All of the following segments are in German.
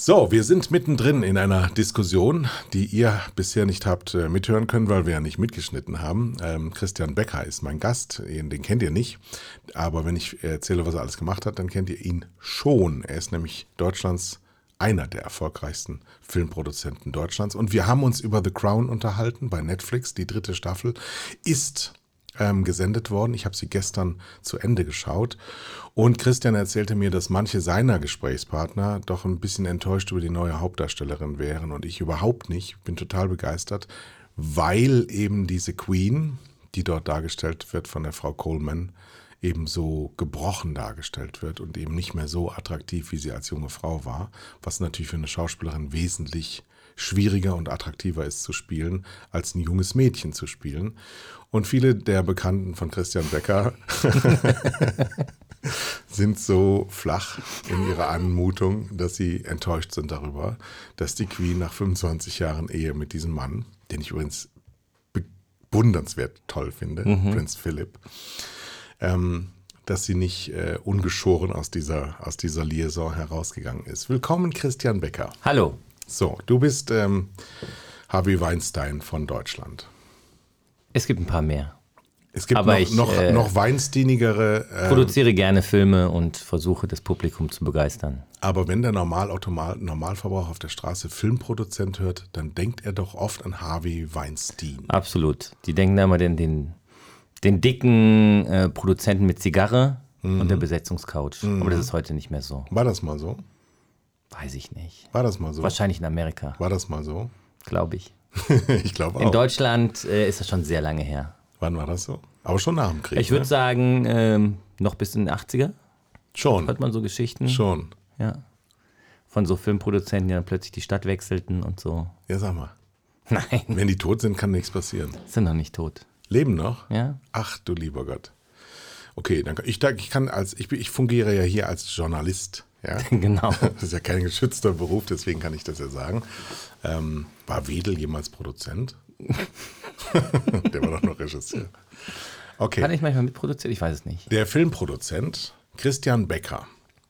So, wir sind mittendrin in einer Diskussion, die ihr bisher nicht habt äh, mithören können, weil wir ja nicht mitgeschnitten haben. Ähm, Christian Becker ist mein Gast, den kennt ihr nicht. Aber wenn ich erzähle, was er alles gemacht hat, dann kennt ihr ihn schon. Er ist nämlich Deutschlands einer der erfolgreichsten Filmproduzenten Deutschlands. Und wir haben uns über The Crown unterhalten bei Netflix. Die dritte Staffel ist ähm, gesendet worden. Ich habe sie gestern zu Ende geschaut. Und Christian erzählte mir, dass manche seiner Gesprächspartner doch ein bisschen enttäuscht über die neue Hauptdarstellerin wären. Und ich überhaupt nicht. Bin total begeistert, weil eben diese Queen, die dort dargestellt wird von der Frau Coleman, eben so gebrochen dargestellt wird und eben nicht mehr so attraktiv, wie sie als junge Frau war, was natürlich für eine Schauspielerin wesentlich schwieriger und attraktiver ist zu spielen, als ein junges Mädchen zu spielen. Und viele der Bekannten von Christian Becker sind so flach in ihrer Anmutung, dass sie enttäuscht sind darüber, dass die Queen nach 25 Jahren Ehe mit diesem Mann, den ich übrigens bewundernswert toll finde, mhm. Prinz Philipp, ähm, dass sie nicht äh, ungeschoren aus dieser, aus dieser Liaison herausgegangen ist. Willkommen, Christian Becker. Hallo. So, du bist ähm, Harvey Weinstein von Deutschland. Es gibt ein paar mehr. Es gibt Aber noch, ich, noch, äh, noch Weinsteinigere. Äh, produziere gerne Filme und versuche das Publikum zu begeistern. Aber wenn der Normalautomat, Normalverbraucher auf der Straße Filmproduzent hört, dann denkt er doch oft an Harvey Weinstein. Absolut. Die denken da immer den, den, den dicken äh, Produzenten mit Zigarre mhm. und der Besetzungscouch. Mhm. Aber das ist heute nicht mehr so. War das mal so? Weiß ich nicht. War das mal so? Wahrscheinlich in Amerika. War das mal so? Glaube ich. ich glaube auch. In Deutschland äh, ist das schon sehr lange her. Wann war das so? Aber schon nach dem Krieg. Ich würde ne? sagen, ähm, noch bis in den 80er. Schon. Hört man so Geschichten? Schon. Ja. Von so Filmproduzenten, die dann plötzlich die Stadt wechselten und so. Ja, sag mal. Nein. Wenn die tot sind, kann nichts passieren. Sind noch nicht tot. Leben noch? Ja. Ach du lieber Gott. Okay, dann ich, ich kann als ich, ich fungiere ja hier als Journalist. Ja? Genau. Das ist ja kein geschützter Beruf, deswegen kann ich das ja sagen. Ähm, war Wedel jemals Produzent? Der war doch noch Regisseur. Okay. Kann ich manchmal mitproduziert? Ich weiß es nicht. Der Filmproduzent Christian Becker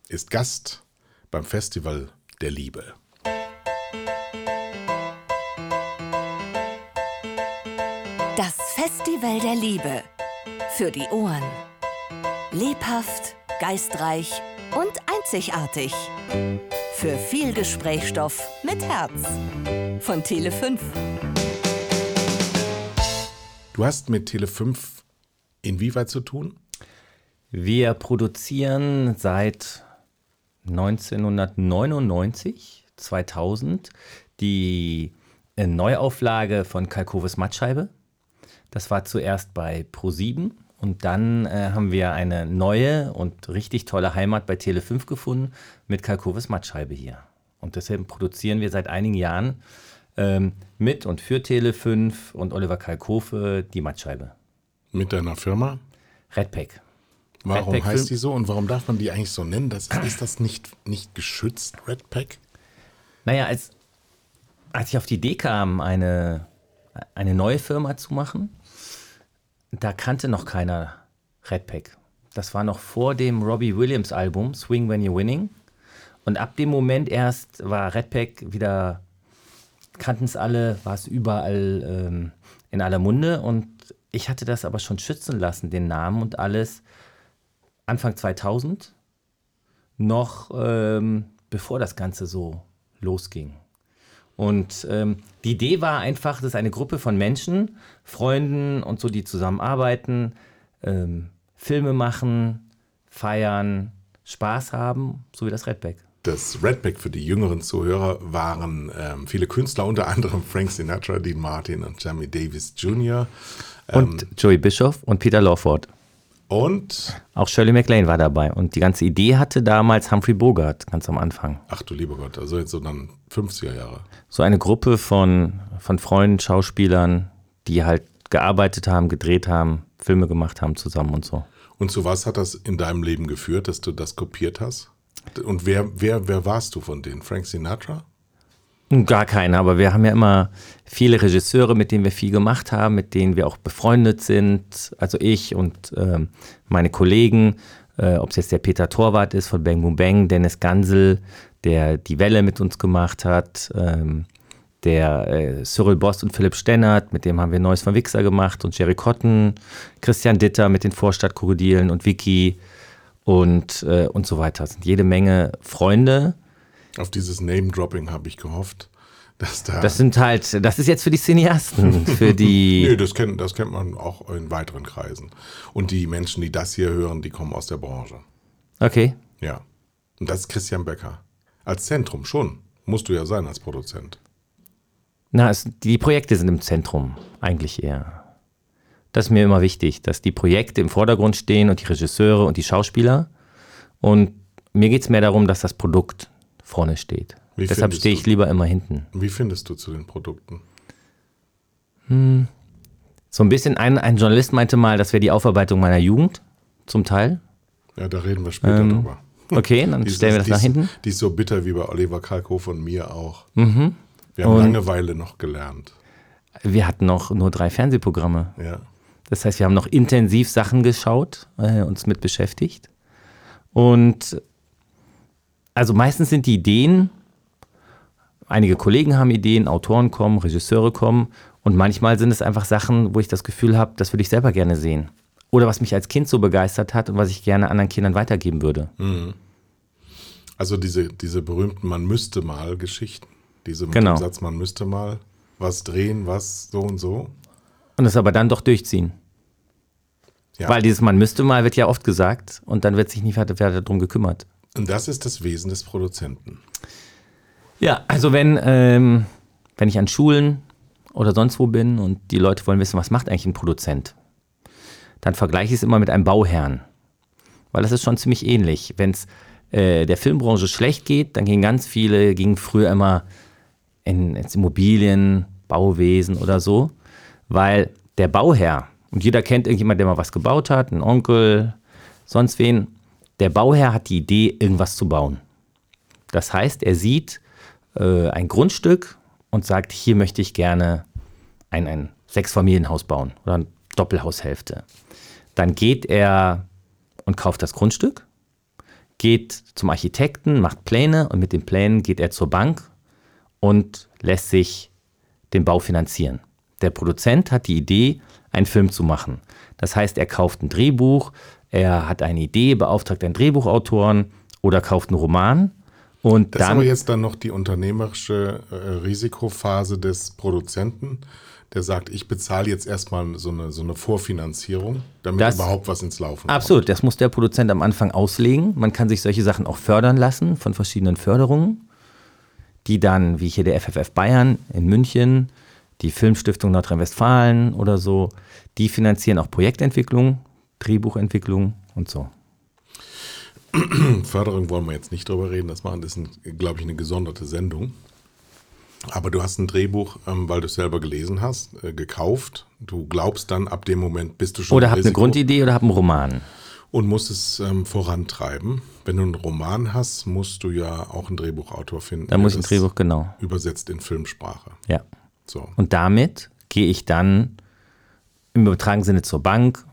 ist Gast beim Festival der Liebe. Das Festival der Liebe. Für die Ohren. Lebhaft, geistreich und einzigartig. Für viel Gesprächsstoff mit Herz. Von Tele5. Du hast mit Tele5 inwieweit zu tun? Wir produzieren seit 1999, 2000 die äh, Neuauflage von Kalkoves Mattscheibe. Das war zuerst bei Pro7 und dann äh, haben wir eine neue und richtig tolle Heimat bei Tele5 gefunden mit Kalkoves Mattscheibe hier. Und deshalb produzieren wir seit einigen Jahren ähm, mit und für Tele5 und Oliver Kalkofe die Mattscheibe. Mit deiner Firma? Redpack. Warum Redpack heißt die so und warum darf man die eigentlich so nennen? Das, ist das nicht, nicht geschützt, Redpack? Naja, als, als ich auf die Idee kam, eine, eine neue Firma zu machen, da kannte noch keiner Redpack. Das war noch vor dem Robbie Williams Album Swing When You're Winning. Und ab dem Moment erst war Redpack wieder, kannten es alle, war es überall ähm, in aller Munde. Und ich hatte das aber schon schützen lassen, den Namen und alles, Anfang 2000, noch ähm, bevor das Ganze so losging. Und ähm, die Idee war einfach, das ist eine Gruppe von Menschen, Freunden und so, die zusammenarbeiten, ähm, Filme machen, feiern, Spaß haben, so wie das Redback. Das Redback für die jüngeren Zuhörer waren ähm, viele Künstler, unter anderem Frank Sinatra, Dean Martin und Jamie Davis Jr. und ähm, Joey Bischoff und Peter Lawford. Und? Auch Shirley MacLaine war dabei. Und die ganze Idee hatte damals Humphrey Bogart ganz am Anfang. Ach du lieber Gott, also jetzt so dann 50er Jahre. So eine Gruppe von, von Freunden, Schauspielern, die halt gearbeitet haben, gedreht haben, Filme gemacht haben zusammen und so. Und zu was hat das in deinem Leben geführt, dass du das kopiert hast? Und wer, wer, wer warst du von denen? Frank Sinatra? Gar keine, aber wir haben ja immer viele Regisseure, mit denen wir viel gemacht haben, mit denen wir auch befreundet sind. Also ich und äh, meine Kollegen, äh, ob es jetzt der Peter Torwart ist von Bang Boom Bang, Dennis Gansel, der die Welle mit uns gemacht hat, ähm, der äh, Cyril Bost und Philipp Stennert, mit dem haben wir Neues von Wichser gemacht und Jerry Cotton, Christian Ditter mit den Vorstadtkrokodilen und Vicky und, äh, und so weiter. Es sind jede Menge Freunde. Auf dieses Name-Dropping habe ich gehofft. Dass da Das sind halt, das ist jetzt für die Cineasten, für die. Nee, das kennt, das kennt man auch in weiteren Kreisen. Und die Menschen, die das hier hören, die kommen aus der Branche. Okay. Ja. Und das ist Christian Becker. Als Zentrum schon. Musst du ja sein als Produzent. Na, es, die Projekte sind im Zentrum, eigentlich eher. Das ist mir immer wichtig, dass die Projekte im Vordergrund stehen und die Regisseure und die Schauspieler. Und mir geht es mehr darum, dass das Produkt vorne steht. Wie Deshalb stehe du- ich lieber immer hinten. Wie findest du zu den Produkten? So ein bisschen, ein, ein Journalist meinte mal, das wäre die Aufarbeitung meiner Jugend, zum Teil. Ja, da reden wir später drüber. Okay, dann Die ist- stellen wir das die nach ist- hinten. Die ist so bitter wie bei Oliver Kalkofe und mir auch. Wir haben Und- Langeweile noch gelernt. Wir hatten noch nur drei Fernsehprogramme. Ja. Das heißt, wir haben noch intensiv Sachen geschaut, äh, uns mit beschäftigt. Und also meistens sind die Ideen, einige Kollegen haben Ideen, Autoren kommen, Regisseure kommen und manchmal sind es einfach Sachen, wo ich das Gefühl habe, das würde ich selber gerne sehen. Oder was mich als Kind so begeistert hat und was ich gerne anderen Kindern weitergeben würde. Also diese, diese berühmten Man müsste mal Geschichten. Diese mit Genau. dem Satz, man müsste mal was drehen, was so und so. Und es aber dann doch durchziehen. Ja. Weil dieses Man müsste mal wird ja oft gesagt und dann wird sich nicht weiter, weiter darum gekümmert. Und das ist das Wesen des Produzenten. Ja, also wenn, ähm, wenn ich an Schulen oder sonst wo bin und die Leute wollen wissen, was macht eigentlich ein Produzent, dann vergleiche ich es immer mit einem Bauherrn. Weil das ist schon ziemlich ähnlich. Wenn es äh, der Filmbranche schlecht geht, dann gehen ganz viele, gingen früher immer in, ins Immobilien, Bauwesen oder so, weil der Bauherr, und jeder kennt irgendjemand, der mal was gebaut hat, ein Onkel, sonst wen, der Bauherr hat die Idee, irgendwas zu bauen. Das heißt, er sieht äh, ein Grundstück und sagt, hier möchte ich gerne ein, ein Sechsfamilienhaus bauen oder eine Doppelhaushälfte. Dann geht er und kauft das Grundstück, geht zum Architekten, macht Pläne und mit den Plänen geht er zur Bank und lässt sich den Bau finanzieren. Der Produzent hat die Idee, einen Film zu machen. Das heißt, er kauft ein Drehbuch, er hat eine Idee, beauftragt einen Drehbuchautoren oder kauft einen Roman. Und Das ist dann aber jetzt dann noch die unternehmerische äh, Risikophase des Produzenten, der sagt, ich bezahle jetzt erstmal so eine, so eine Vorfinanzierung, damit Das- überhaupt was ins Laufen Absolut, das muss der Produzent am Anfang auslegen. Man kann sich solche Sachen auch fördern lassen von verschiedenen Förderungen, die dann, wie hier der FFF Bayern in München, die Filmstiftung Nordrhein-Westfalen oder so, die finanzieren auch Projektentwicklung, Drehbuchentwicklung und so. Förderung wollen wir jetzt nicht drüber reden, das machen, das ist, glaube ich, eine gesonderte Sendung. Aber du hast ein Drehbuch, ähm, weil du es selber gelesen hast, äh, gekauft. Du glaubst dann, ab dem Moment bist du schon Oder im hab eine Grundidee oder hab einen Roman. und musst es ähm, vorantreiben. Wenn du einen Roman hast, musst du ja auch einen Drehbuchautor finden. Da der muss ich ein Drehbuch, genau. Übersetzt in Filmsprache. Ja. So. Und damit gehe ich dann im übertragenen Sinne zur Bank,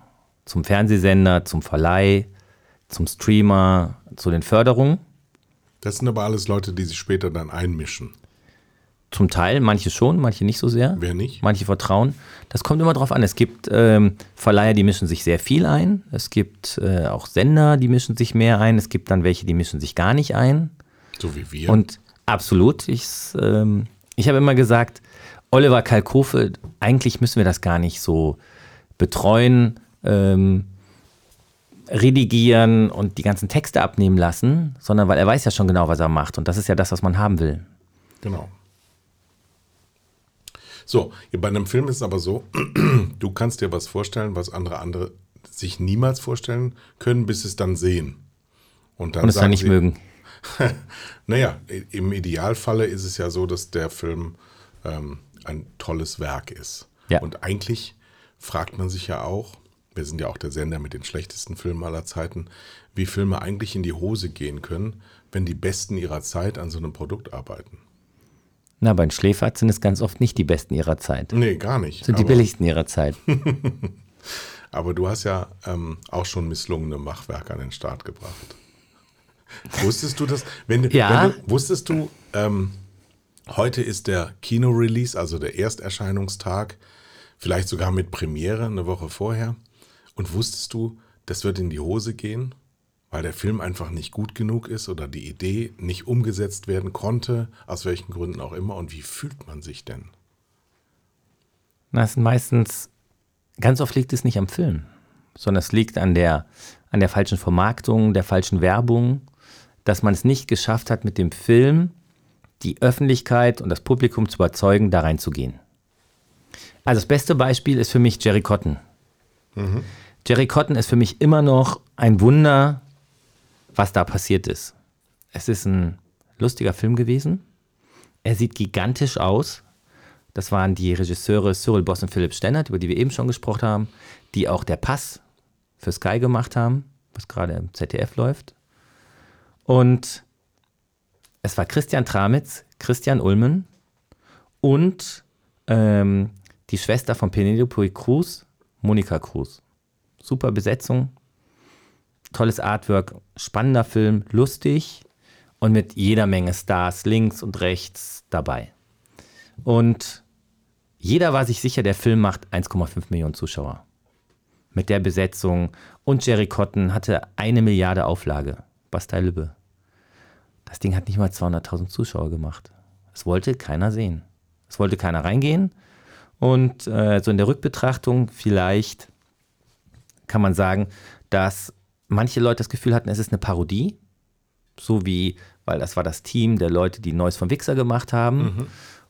zum Fernsehsender, zum Verleih, zum Streamer, zu den Förderungen. Das sind aber alles Leute, die sich später dann einmischen. Zum Teil, manche schon, manche nicht so sehr. Wer nicht? Manche vertrauen. Das kommt immer drauf an. Es gibt ähm, Verleiher, die mischen sich sehr viel ein. Es gibt äh, auch Sender, die mischen sich mehr ein. Es gibt dann welche, die mischen sich gar nicht ein. So wie wir. Und absolut, ich, ähm, ich habe immer gesagt, Oliver Kalkofe, eigentlich müssen wir das gar nicht so betreuen, ähm, redigieren und die ganzen Texte abnehmen lassen, sondern weil er weiß ja schon genau, was er macht. Und das ist ja das, was man haben will. Genau. So, bei einem Film ist es aber so, du kannst dir was vorstellen, was andere andere sich niemals vorstellen können, bis sie es dann sehen. Und dann, Und es dann nicht sie, mögen. Naja, im Idealfalle ist es ja so, dass der Film ähm, ein tolles Werk ist. Ja. Und eigentlich fragt man sich ja auch, wir sind ja auch der Sender mit den schlechtesten Filmen aller Zeiten, wie Filme eigentlich in die Hose gehen können, wenn die Besten ihrer Zeit an so einem Produkt arbeiten. Na, bei den Schläferz sind es ganz oft nicht die Besten ihrer Zeit. Nee, gar nicht. Sind die billigsten ihrer Zeit. aber du hast ja ähm, auch schon misslungene Machwerke an den Start gebracht. Wusstest du das? Wenn, du- Ja. wenn du, wusstest du, ähm, heute ist der Kino-Release, also der Ersterscheinungstag, vielleicht sogar mit Premiere eine Woche vorher. Und wusstest du, das wird in die Hose gehen, weil der Film einfach nicht gut genug ist oder die Idee nicht umgesetzt werden konnte, aus welchen Gründen auch immer. Und wie fühlt man sich denn? Das sind meistens, ganz oft liegt es nicht am Film, sondern es liegt an der, an der falschen Vermarktung, der falschen Werbung, dass man es nicht geschafft hat, mit dem Film die Öffentlichkeit und das Publikum zu überzeugen, da reinzugehen. Also das beste Beispiel ist für mich Jerry Cotton. Jerry Cotton ist für mich immer noch ein Wunder, was da passiert ist. Es ist ein lustiger Film gewesen. Er sieht gigantisch aus. Das waren die Regisseure Cyril Boss und Philipp Stennert, über die wir eben schon gesprochen haben, die auch der Pass für Sky gemacht haben, was gerade im ZDF läuft. Und es war Christian Tramitz, Christian Ulmen und ähm, die Schwester von Penelope Cruz, Monika Cruz. Super Besetzung, tolles Artwork, spannender Film, lustig und mit jeder Menge Stars links und rechts dabei. Und jeder war sich sicher, der Film macht 1,5 Millionen Zuschauer. Mit der Besetzung. Und Jerry Cotton hatte eine Milliarde Auflage. Bastei Lübbe. Das Ding hat nicht mal 200.000 Zuschauer gemacht. Es wollte keiner sehen. Es wollte keiner reingehen. Und äh, so in der Rückbetrachtung vielleicht kann man sagen, dass manche Leute das Gefühl hatten, es ist eine Parodie. So wie, weil das war das Team der Leute, die Neues vom Wichser gemacht haben.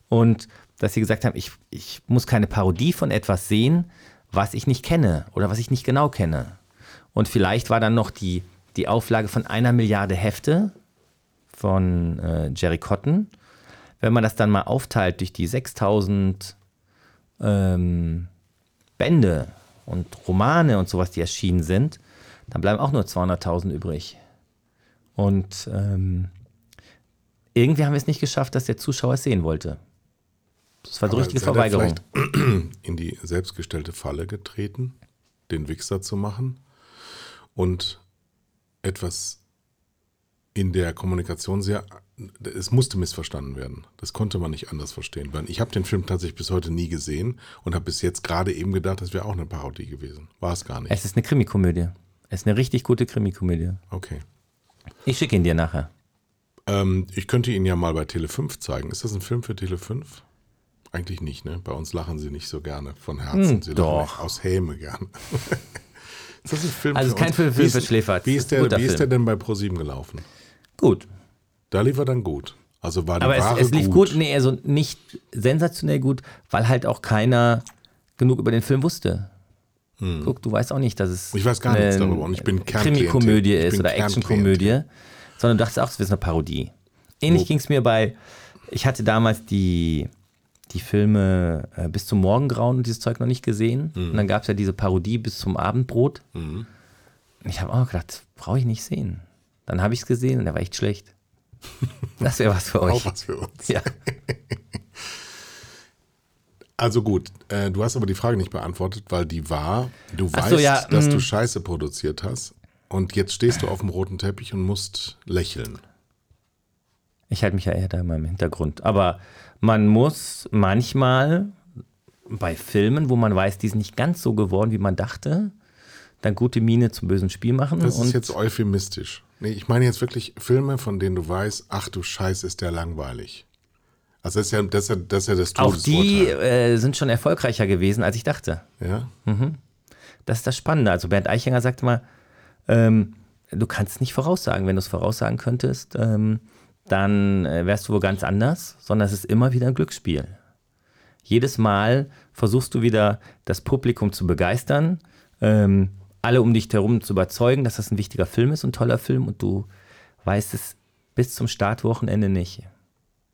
Und dass sie gesagt haben, ich, ich muss keine Parodie von etwas sehen, was ich nicht kenne oder was ich nicht genau kenne. Und vielleicht war dann noch die, die Auflage von einer Milliarde Hefte von äh, Jerry Cotton. Wenn man das dann mal aufteilt durch die 6000 ähm, Bände und Romane und sowas, die erschienen sind, dann bleiben auch nur 200.000 übrig. Und ähm, irgendwie haben wir es nicht geschafft, dass der Zuschauer es sehen wollte. Das war so richtige Verweigerung. in die selbstgestellte Falle getreten, den Wichser zu machen und etwas in der Kommunikation sehr, es musste missverstanden werden. Das konnte man nicht anders verstehen. Weil ich habe den Film tatsächlich bis heute nie gesehen und habe bis jetzt gerade eben gedacht, das wäre auch eine Parodie gewesen. War es gar nicht. Es ist eine Krimikomödie. Es ist eine richtig gute Krimikomödie. Okay. Ich schicke ihn dir nachher. Ähm, ich könnte ihn ja mal bei Tele 5 zeigen. Ist das ein Film für Tele 5? Eigentlich nicht, ne? Bei uns lachen sie nicht so gerne von Herzen. Hm, sie doch. aus Häme gern. ist das ein Film Also für kein uns? Film für Wie ist- Verschläferts. Wie ist der, wie ist der Film. denn bei ProSieben gelaufen? Gut. Da lief er dann gut. Also war die Aber es, Ware es lief gut. gut. Nee, also nicht sensationell gut, weil halt auch keiner genug über den Film wusste. Guck, du weißt auch nicht, dass es Hm. Ich weiß gar nichts darüber und ich bin. Krimikomödie ist oder Actionkomödie, sondern du dachtest auch, es ist eine Parodie. Ähnlich Wo- ging es mir bei, ich hatte damals die, die Filme äh, Bis zum Morgengrauen und dieses Zeug noch nicht gesehen. Mhm. Und dann gab es ja diese Parodie Bis zum Abendbrot. Und ich habe auch gedacht, brauche ich nicht sehen. Dann habe ich es gesehen und der war echt schlecht. Das wäre was für euch. Auch was für uns. Ja. Also gut, äh, du hast aber die Frage nicht beantwortet, weil die war, du Ach weißt, so, ja, dass mm. du Scheiße produziert hast und jetzt stehst du auf dem roten Teppich und musst lächeln. Ich halte mich ja eher da immer im Hintergrund. Aber man muss manchmal bei Filmen, wo man weiß, die sind nicht ganz so geworden, wie man dachte, dann gute Miene zum bösen Spiel machen. Das und ist jetzt euphemistisch. Nee, ich meine jetzt wirklich Filme, von denen du weißt, ach du Scheiß, ist der langweilig. Also das ist ja das, ist ja, das, ist ja das auch die äh, sind schon erfolgreicher gewesen, als ich dachte. Ja? Das ist das Spannende. Also Bernd Eichinger sagte mal, ähm, du kannst nicht voraussagen. Wenn du es voraussagen könntest, ähm, dann äh, wärst du wohl ganz anders, sondern es ist immer wieder ein Glücksspiel. Jedes Mal versuchst du wieder das Publikum zu begeistern, ähm, alle um dich herum zu überzeugen, dass das ein wichtiger Film ist, ein toller Film und du weißt es bis zum Startwochenende nicht.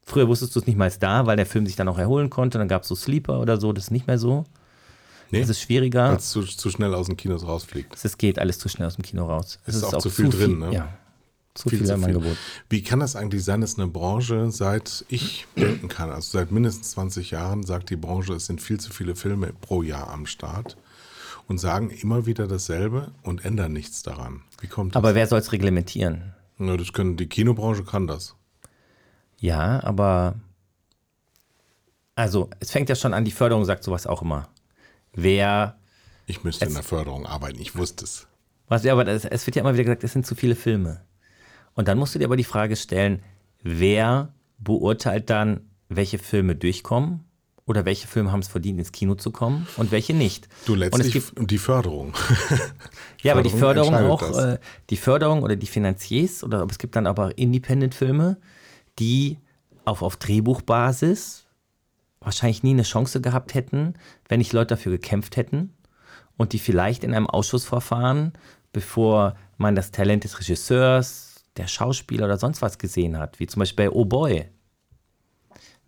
Früher wusstest du es nicht mal da, weil der Film sich dann auch erholen konnte. Dann gab es so Sleeper oder so, das ist nicht mehr so. Nee, Das ist schwieriger. weil es zu, zu schnell aus den Kinos rausfliegt. Es geht alles zu schnell aus dem Kino raus. Es ist auch zu viel drin, ne? Ja, zu Viel viel, zu viel. Angebot. Wie kann das eigentlich sein, dass eine Branche, seit ich denken kann, also seit mindestens 20 Jahren, sagt die Branche, es sind viel zu viele Filme pro Jahr am Start und sagen immer wieder dasselbe und ändern nichts daran. Wie kommt das? Aber wer soll es reglementieren? Ja, das können, die Kinobranche kann das. Ja, aber also es fängt ja schon an, die Förderung sagt sowas auch immer. Wer, Ich müsste in der Förderung arbeiten, ich wusste es. was, ja, aber das, es wird ja immer wieder gesagt, es sind zu viele Filme. Und dann musst du dir aber die Frage stellen, wer beurteilt dann, welche Filme durchkommen oder welche Filme haben es verdient, ins Kino zu kommen und welche nicht. Du und es letztlich gibt, und die Förderung. ja, aber die Förderung Förderung auch, äh, die Förderung oder die Finanziers oder es gibt dann aber Independent-Filme, die auf, auf Drehbuchbasis wahrscheinlich nie eine Chance gehabt hätten, wenn nicht Leute dafür gekämpft hätten und die vielleicht in einem Ausschussverfahren, bevor man das Talent des Regisseurs, der Schauspieler oder sonst was gesehen hat, wie zum Beispiel bei Oh Boy.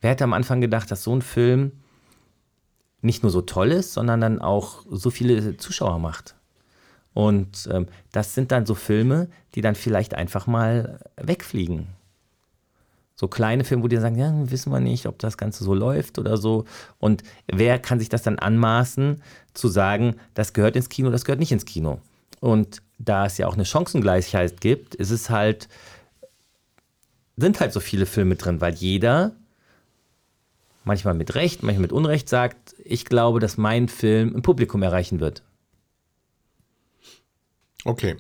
Wer hätte am Anfang gedacht, dass so ein Film nicht nur so toll ist, sondern dann auch so viele Zuschauer macht? Und ähm, das sind dann so Filme, die dann vielleicht einfach mal wegfliegen. So kleine Filme, wo die sagen, ja, wissen wir nicht, ob das Ganze so läuft oder so. Und wer kann sich das dann anmaßen, zu sagen, das gehört ins Kino, das gehört nicht ins Kino? Und da es ja auch eine Chancengleichheit gibt, ist es halt, sind halt so viele Filme drin, weil jeder manchmal mit Recht, manchmal mit Unrecht sagt, ich glaube, dass mein Film ein Publikum erreichen wird. Okay.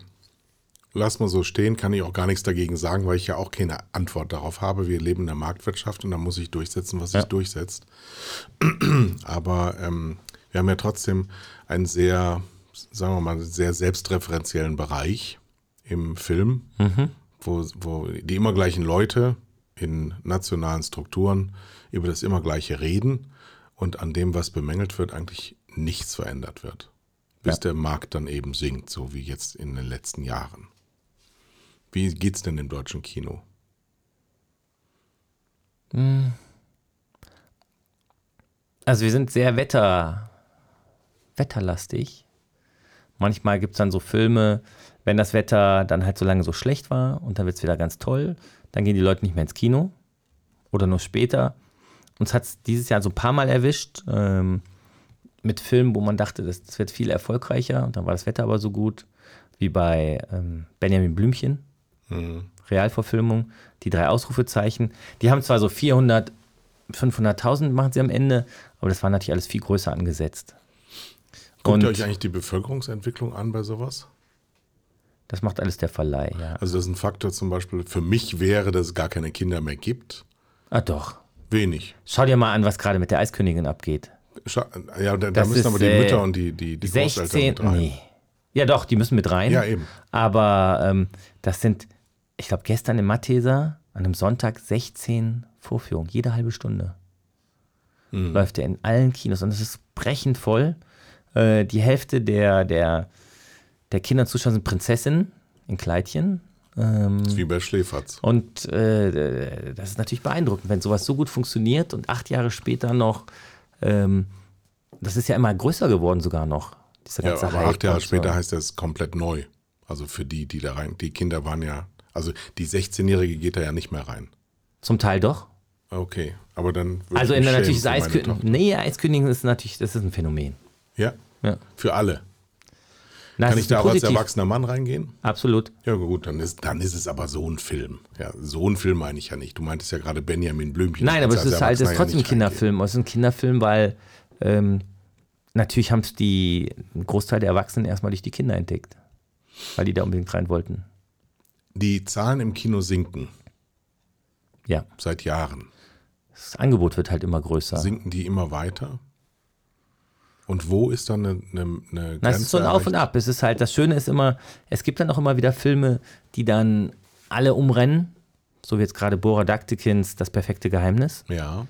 Lass mal so stehen, kann ich auch gar nichts dagegen sagen, weil ich ja auch keine Antwort darauf habe. Wir leben in der Marktwirtschaft und da muss ich durchsetzen, was Ja. sich durchsetzt. Aber ähm, wir haben ja trotzdem einen sehr, sagen wir mal, sehr selbstreferenziellen Bereich im Film, wo, wo die immer gleichen Leute in nationalen Strukturen über das immer gleiche reden und an dem, was bemängelt wird, eigentlich nichts verändert wird. Bis Ja. der Markt dann eben sinkt, so wie jetzt in den letzten Jahren. Wie geht's denn im deutschen Kino? Also wir sind sehr wetter, wetterlastig. Manchmal gibt es dann so Filme, wenn das Wetter dann halt so lange so schlecht war und dann wird es wieder ganz toll, dann gehen die Leute nicht mehr ins Kino oder nur später. Uns hat es dieses Jahr so ein paar Mal erwischt ähm, mit Filmen, wo man dachte, das, das wird viel erfolgreicher und dann war das Wetter aber so gut, wie bei ähm, Benjamin Blümchen, Realverfilmung, die drei Ausrufezeichen. Die haben zwar so 400, 500.000 machen sie am Ende, aber das war natürlich alles viel größer angesetzt. Guckt ihr euch eigentlich die Bevölkerungsentwicklung an bei sowas? das macht alles der Verleih, ja. Also das ist ein Faktor zum Beispiel für mich wäre, dass es gar keine Kinder mehr gibt. Ah doch. Wenig. Schau dir mal an, was gerade mit der Eiskönigin abgeht. Scha ja, da, da müssen ist, aber die äh, Mütter und die, die, die Großeltern 16, mit rein. nee. Ja doch, die müssen mit rein. Ja, eben. Aber ähm, das sind, ich glaube, gestern im Matheser an einem Sonntag 16 Vorführungen, jede halbe Stunde. Hm. Läuft er in allen Kinos und es ist brechend voll. Äh, die Hälfte der, der, der Kinder und Zuschauer sind Prinzessinnen in Kleidchen. Ähm, Wie bei Schläferz. und äh, das ist natürlich beeindruckend, wenn sowas so gut funktioniert und acht Jahre später noch, ähm, das ist ja immer größer geworden sogar noch. Dieser Ja, ganze aber Hype acht Jahre so. später heißt das komplett neu. Also für die, die da rein, die Kinder waren ja, also die 16-Jährige geht da ja nicht mehr rein. Zum Teil doch. Okay, aber dann Also in der natürlich das meine Eiskönigin. Nee, Eiskönigin ist natürlich, das ist ein Phänomen. Ja, Ja. für alle. Na, Kann ich da auch als erwachsener Mann reingehen? Absolut. Ja gut, dann ist, dann ist es aber so ein Film. Ja, so ein Film meine ich ja nicht. Du meintest ja gerade Benjamin Blümchen. Nein, aber es ist halt, es ist trotzdem ein. Kinderfilm. Es ist ein Kinderfilm, weil ähm, natürlich haben es die, ein Großteil der Erwachsenen erstmal durch die Kinder entdeckt. Weil die da unbedingt rein wollten. Die Zahlen im Kino sinken Ja. seit Jahren. Das Angebot wird halt immer größer. Sinken die immer weiter? Und wo ist dann eine, eine, eine Na, es ist so ein Auf und? Ab. Es ist halt, das Schöne ist immer, es gibt dann auch immer wieder Filme, die dann alle umrennen. So wie jetzt gerade Bora Daktikins Das perfekte Geheimnis. Ja,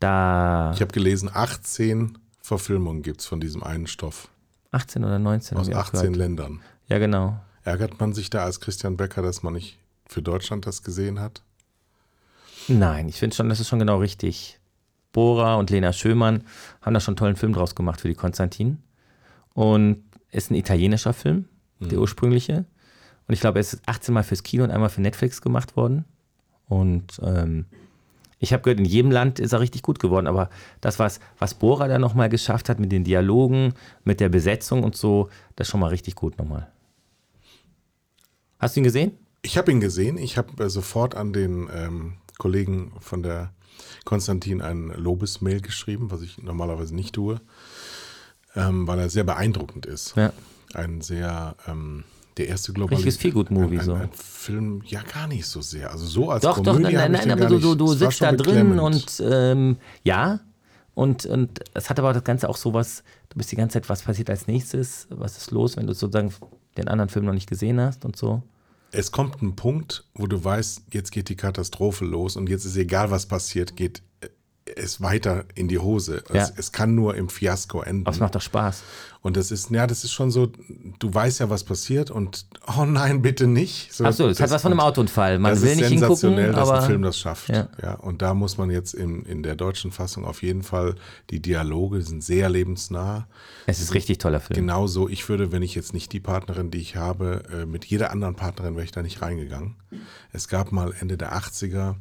Da ich habe gelesen, 18 Verfilmungen gibt es von diesem einen Stoff 18 oder 19. aus hab ich auch 18 gehört. Ländern. Ja, genau. Ärgert man sich da als Christian Becker, dass man nicht für Deutschland das gesehen hat? Nein, ich finde schon, das ist schon genau richtig. Bora und Lena Schömann haben da schon einen tollen Film draus gemacht für die Konstantin. Und ist ein italienischer Film, der ursprüngliche. Und ich glaube, er ist 18 Mal fürs Kino und einmal für Netflix gemacht worden. Und ähm, ich habe gehört, in jedem Land ist er richtig gut geworden. Aber das, was, was Bora da nochmal geschafft hat mit den Dialogen, mit der Besetzung und so, das ist schon mal richtig gut nochmal. Hast du ihn gesehen? Ich habe ihn gesehen. Ich habe äh, sofort an den ähm, Kollegen von der Konstantin ein Lobesmail geschrieben, was ich normalerweise nicht tue, ähm, weil er sehr beeindruckend ist. Ja. Ein sehr, ähm, der erste Global Richtiges Feelgood-Movie ein, so. ein, ein Film, ja gar nicht so sehr. Also so als Doch, doch, Komödie nein, hab nein, nein, den aber du, du, du sitzt da drin und ähm, ja, und, und es hat aber das Ganze auch sowas, du bist die ganze Zeit, was passiert als nächstes, was ist los, wenn du sozusagen den anderen Film noch nicht gesehen hast und so. Es kommt ein Punkt, wo du weißt, jetzt geht die Katastrophe los und jetzt ist egal, was passiert, geht es weiter in die Hose. Es, Ja. es kann nur im Fiasko enden. Aber es macht doch Spaß. Und das ist, ja, das ist schon so, du weißt ja, was passiert und oh nein, bitte nicht. So, Achso, es hat was von einem Autounfall. Man das will ist nicht sensationell, hingucken, dass aber ein Film das schafft. Ja. Ja. und da muss man jetzt in, in der deutschen Fassung auf jeden Fall, die Dialoge sind sehr lebensnah. es ist richtig toller Film. Genauso, ich würde, wenn ich jetzt nicht die Partnerin, die ich habe, äh, mit jeder anderen Partnerin wäre ich da nicht reingegangen. Es gab mal Ende der 80er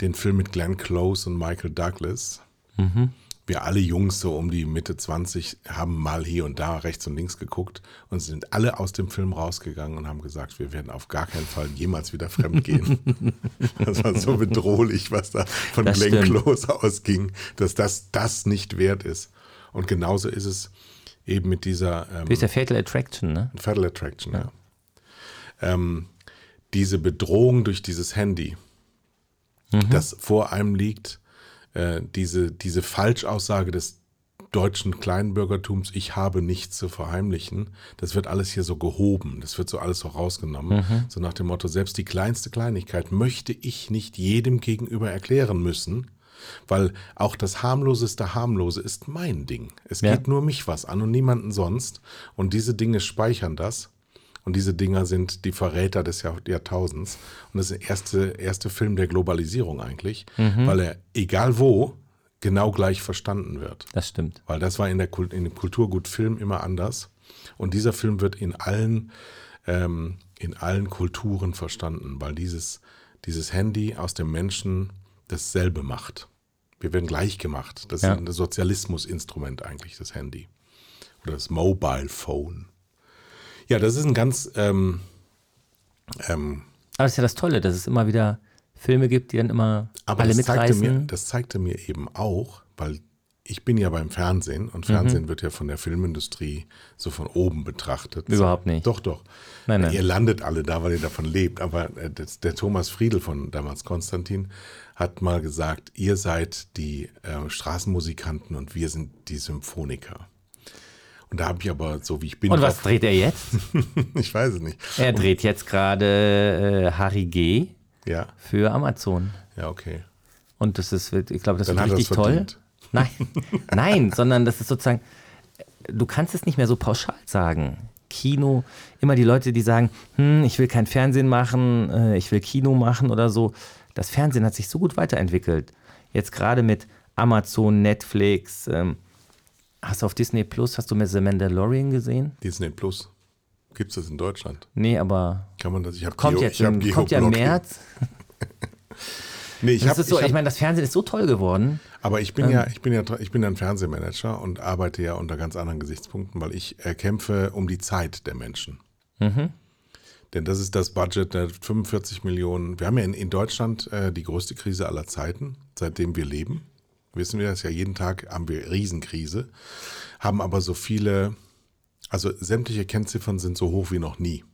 den Film mit Glenn Close und Michael Douglas. Wir alle Jungs so um die Mitte 20 haben mal hier und da rechts und links geguckt und sind alle aus dem Film rausgegangen und haben gesagt, wir werden auf gar keinen Fall jemals wieder fremd gehen. das war so bedrohlich, was da von Das Glenn stimmt. Close ausging, dass das das nicht wert ist. Und genauso ist es eben mit dieser ähm, Wie ist der Fatal Attraction, ne? Fatal Attraction, ja. Ähm, diese Bedrohung durch dieses Handy, das vor einem liegt, äh, diese, diese Falschaussage des deutschen Kleinbürgertums, ich habe nichts zu verheimlichen, das wird alles hier so gehoben, das wird so alles so rausgenommen. So nach dem Motto, selbst die kleinste Kleinigkeit möchte ich nicht jedem gegenüber erklären müssen, weil auch das harmloseste Harmlose ist mein Ding. Es Ja. geht nur mich was an und niemanden sonst. Und diese Dinge speichern das. Und diese Dinger sind die Verräter des Jahr Jahrtausends. Und das ist der erste, erste Film der Globalisierung eigentlich, weil er, egal wo, genau gleich verstanden wird. Das stimmt. Weil das war in, der Kult, in dem Kulturgutfilm immer anders. Und dieser Film wird in allen, ähm, in allen Kulturen verstanden, weil dieses, dieses Handy aus dem Menschen dasselbe macht. Wir werden gleich gemacht. Das Ja. ist ein Sozialismusinstrument eigentlich, das Handy. Oder das Mobile Phone. Ja, das ist ein ganz ähm, ähm, Aber das ist ja das Tolle, dass es immer wieder Filme gibt, die dann immer Aber alle das zeigte, mitreißen. mir, das zeigte mir eben auch, weil ich bin ja beim Fernsehen Mhm. und Fernsehen wird ja von der Filmindustrie so von oben betrachtet. Überhaupt nicht. Doch, doch. Nein, nein. Ihr landet alle da, weil ihr davon lebt. Aber äh, der Thomas Friedel von damals Konstantin hat mal gesagt, ihr seid die äh, Straßenmusikanten und wir sind die Symphoniker. Und da habe ich aber, so wie ich bin, Und was drauf- dreht er jetzt? ich weiß es nicht. Er dreht jetzt gerade äh, Harry G. Ja, für Amazon. ja, okay. Und das ist, ich glaube, das Dann wird hat er's richtig toll. verdient. Nein, nein, sondern das ist sozusagen, du kannst es nicht mehr so pauschal sagen. Kino, immer die Leute, die sagen, hm, ich will kein Fernsehen machen, äh, ich will Kino machen oder so. Das Fernsehen hat sich so gut weiterentwickelt. Jetzt gerade mit Amazon, Netflix. Ähm, hast du auf Disney Plus, hast du mir The Mandalorian gesehen? Disney Plus. Gibt es das in Deutschland? Nee, aber Kann man das? Ich habe kommt Geo, jetzt ich hab kommt ja im. März. Nee, ich ist so, ich ich hab, meine, das Fernsehen ist so toll geworden. aber ich bin Ähm. ja, ich bin ja, ich bin ja ein Fernsehmanager und arbeite ja unter ganz anderen Gesichtspunkten, weil ich äh, kämpfe um die Zeit der Menschen. Mhm. Denn das ist das Budget der 45 Millionen. Wir haben ja in, in Deutschland äh, die größte Krise aller Zeiten, seitdem wir leben. Wissen wir das ja, jeden Tag haben wir Riesenkrise, haben aber so viele, also sämtliche Kennziffern sind so hoch wie noch nie.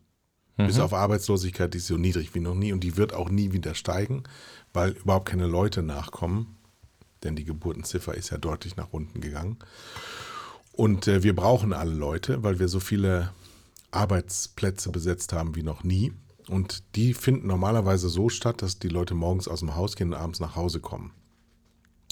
Bis auf Arbeitslosigkeit, die ist so niedrig wie noch nie und die wird auch nie wieder steigen, weil überhaupt keine Leute nachkommen. Denn die Geburtenziffer ist ja deutlich nach unten gegangen. Und äh, wir brauchen alle Leute, weil wir so viele Arbeitsplätze besetzt haben wie noch nie. Und die finden normalerweise so statt, dass die Leute morgens aus dem Haus gehen und abends nach Hause kommen.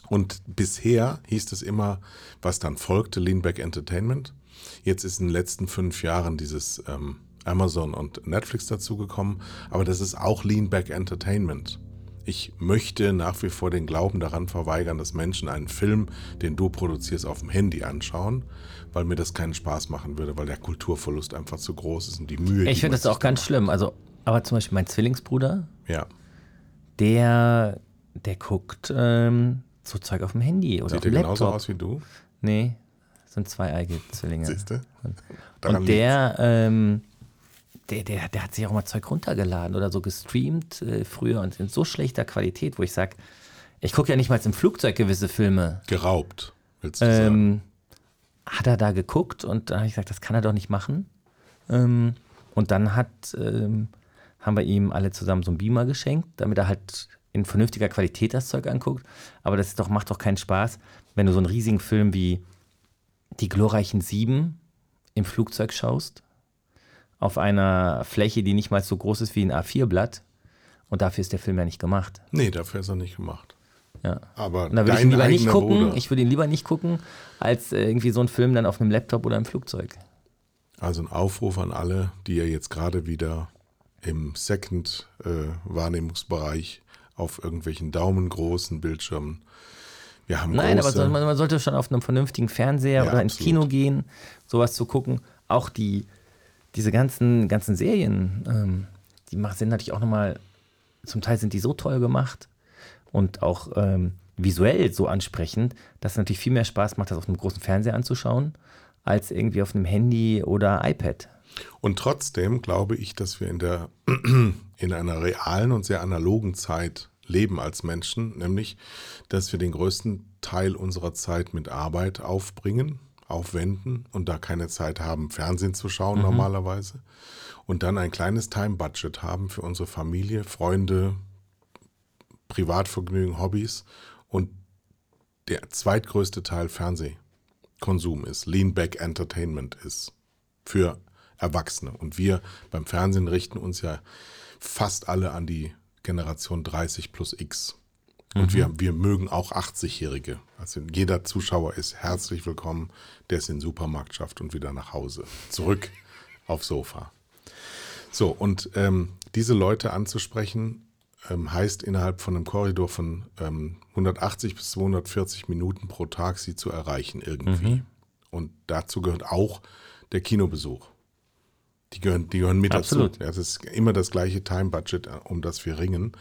Und bisher hieß es immer, was dann folgte, Leanback Entertainment. Jetzt ist in den letzten fünf Jahren dieses ähm, Amazon und Netflix dazugekommen, aber das ist auch Leanback Entertainment. Ich möchte nach wie vor den Glauben daran verweigern, dass Menschen einen Film, den du produzierst, auf dem Handy anschauen, weil mir das keinen Spaß machen würde, weil der Kulturverlust einfach zu groß ist und die Mühe. Ich finde das auch ganz da schlimm. Also, aber zum Beispiel mein Zwillingsbruder. Ja, der, der guckt ähm, so Zeug auf dem Handy oder sieht auf der dem genauso Laptop. aus wie du? Nee, sind zwei eigene Zwillinge. Siehst du? Und der, ähm, der, der, der hat sich auch mal Zeug runtergeladen oder so gestreamt äh, früher und in so schlechter Qualität, wo ich sage, ich gucke ja nicht mal im Flugzeug gewisse Filme. Geraubt, willst du sagen? Ähm, hat er da geguckt und da habe ich gesagt, das kann er doch nicht machen. Ähm, und dann hat, ähm, haben wir ihm alle zusammen so einen Beamer geschenkt, damit er halt in vernünftiger Qualität das Zeug anguckt. Aber das doch, macht doch keinen Spaß, wenn du so einen riesigen Film wie Die glorreichen Sieben im Flugzeug schaust, auf einer Fläche, die nicht mal so groß ist wie ein A4-Blatt. Und dafür ist der Film ja nicht gemacht. Nee, dafür ist er nicht gemacht. Ja. Aber Und da würde ich ihn lieber nicht gucken. Bruder, Ich würde ihn lieber nicht gucken, als äh, irgendwie so einen Film dann auf einem Laptop oder im Flugzeug. also ein Aufruf an alle, die ja jetzt gerade wieder im Second-Wahrnehmungsbereich auf irgendwelchen daumengroßen Bildschirmen. Wir haben Nein, aber große, so, man, sollte schon auf einem vernünftigen Fernseher Ja, oder ins absolut. Kino gehen, sowas zu gucken. Auch die, diese ganzen, ganzen Serien, ähm, die sind natürlich auch nochmal, zum Teil sind die so toll gemacht und auch ähm, visuell so ansprechend, dass es natürlich viel mehr Spaß macht, das auf einem großen Fernseher anzuschauen, als irgendwie auf einem Handy oder iPad. Und trotzdem glaube ich, dass wir in, der, in einer realen und sehr analogen Zeit leben als Menschen, nämlich, dass wir den größten Teil unserer Zeit mit Arbeit aufbringen, aufwenden und da keine Zeit haben, Fernsehen zu schauen normalerweise. Und dann ein kleines Time-Budget haben für unsere Familie, Freunde, Privatvergnügen, Hobbys und der zweitgrößte Teil Fernsehkonsum ist, Lean-Back Entertainment ist für Erwachsene. Und wir beim Fernsehen richten uns ja fast alle an die Generation 30 plus X. Und wir, wir mögen auch 80-Jährige. Also jeder Zuschauer ist herzlich willkommen, der es in den Supermarkt schafft und wieder nach Hause. Zurück aufs Sofa. So, und ähm, diese Leute anzusprechen, ähm, heißt innerhalb von einem Korridor von ähm, 180 bis 240 Minuten pro Tag sie zu erreichen irgendwie. Und dazu gehört auch der Kinobesuch. Die gehören, die gehören mit Absolut. dazu. Das ist immer das gleiche Time-Budget, äh, um das wir ringen.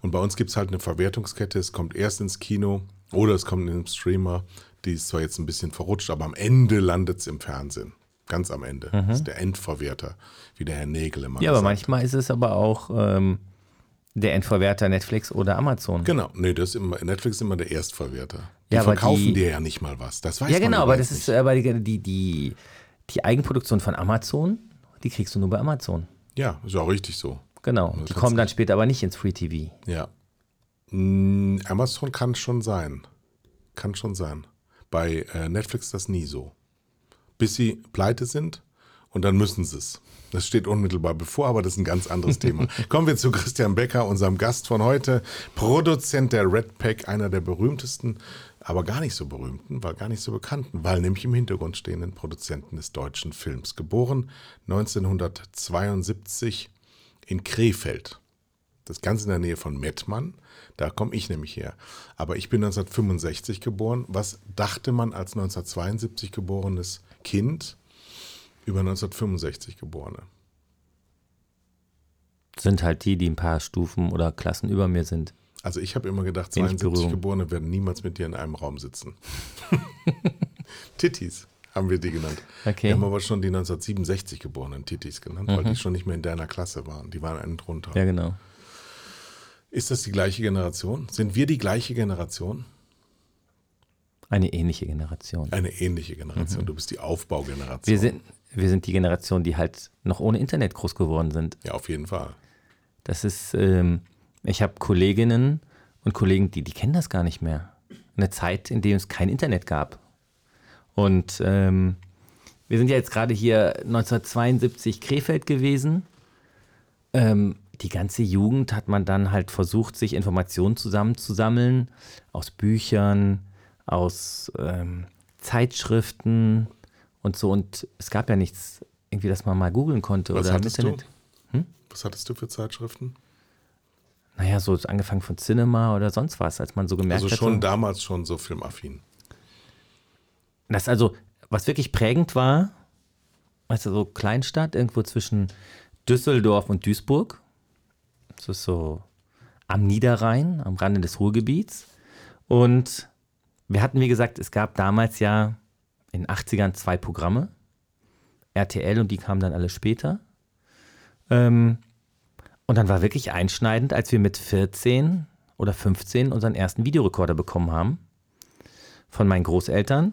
Und bei uns gibt es halt eine Verwertungskette. Es kommt erst ins Kino oder es kommt in den Streamer. Die ist zwar jetzt ein bisschen verrutscht, aber am Ende landet es im Fernsehen. Ganz am Ende. Das ist der Endverwerter, wie der Herr Nägel immer Mhm. Ja, aber gesagt manchmal ist es aber auch ähm, der Endverwerter Netflix oder Amazon. Genau, nee, das ist immer, Netflix ist immer der Erstverwerter. Die Ja, aber verkaufen die- dir ja nicht mal was. Das weiß Ja, genau, aber das ist nicht. aber die, die, die, die Eigenproduktion von Amazon, die kriegst du nur bei Amazon. Ja, ist auch richtig so. Genau. Das Die kommen dann später aber nicht ins Free TV. Ja. Mm, Amazon kann schon sein. Kann schon sein. Bei äh, Netflix das nie so. Bis sie pleite sind und dann müssen sie es. Das steht unmittelbar bevor, aber das ist ein ganz anderes Thema. Kommen wir zu Christian Becker, unserem Gast von heute, Produzent der Red Pack, einer der berühmtesten, aber gar nicht so berühmten, weil gar nicht so bekannten, weil nämlich im Hintergrund stehenden Produzenten des deutschen Films. Geboren 1972 in Krefeld. Das Ganze in der Nähe von Mettmann. Da komme ich nämlich her. Aber ich bin 1965 geboren. Was dachte man als 1972 geborenes Kind über 1965 geborene? Sind halt die, die ein paar Stufen oder Klassen über mir sind. Also ich habe immer gedacht, Wenig 72 Berührung. Geborene werden niemals mit dir in einem Raum sitzen. Tittis haben wir die genannt. Okay. Wir haben aber schon die 1967 geborenen Tittis genannt, weil die schon nicht mehr in deiner Klasse waren. Die waren einen drunter. Ja, genau. Ist das die gleiche Generation? Sind wir die gleiche Generation? Eine ähnliche Generation. Eine ähnliche Generation. Du bist die Aufbaugeneration. Wir sind, wir sind die Generation, die halt noch ohne Internet groß geworden sind. Ja, auf jeden Fall. Das ist, ähm, ich habe Kolleginnen und Kollegen, die, die kennen das gar nicht mehr. Eine Zeit, in der es kein Internet gab. Und ähm, wir sind ja jetzt gerade hier 1972 Krefeld gewesen. Ähm, die ganze Jugend hat man dann halt versucht, sich Informationen zusammenzusammeln aus Büchern, aus ähm, Zeitschriften und so. Und es gab ja nichts, irgendwie, dass man mal googeln konnte Was oder im Internet. du? Was hattest du für Zeitschriften? Naja, so angefangen von Cinema oder sonst was, als man so gemerkt Also hat. schon so, damals schon so filmaffin. das also, was wirklich prägend war, weißt du, so Kleinstadt, irgendwo zwischen Düsseldorf und Duisburg. Das ist so am Niederrhein, am Rande des Ruhrgebiets. Und wir hatten, wie gesagt, es gab damals ja in den 80ern zwei Programme. RTL und die kamen dann alle später. Ähm, und dann war wirklich einschneidend, als wir mit 14 oder 15 unseren ersten Videorekorder bekommen haben von meinen Großeltern.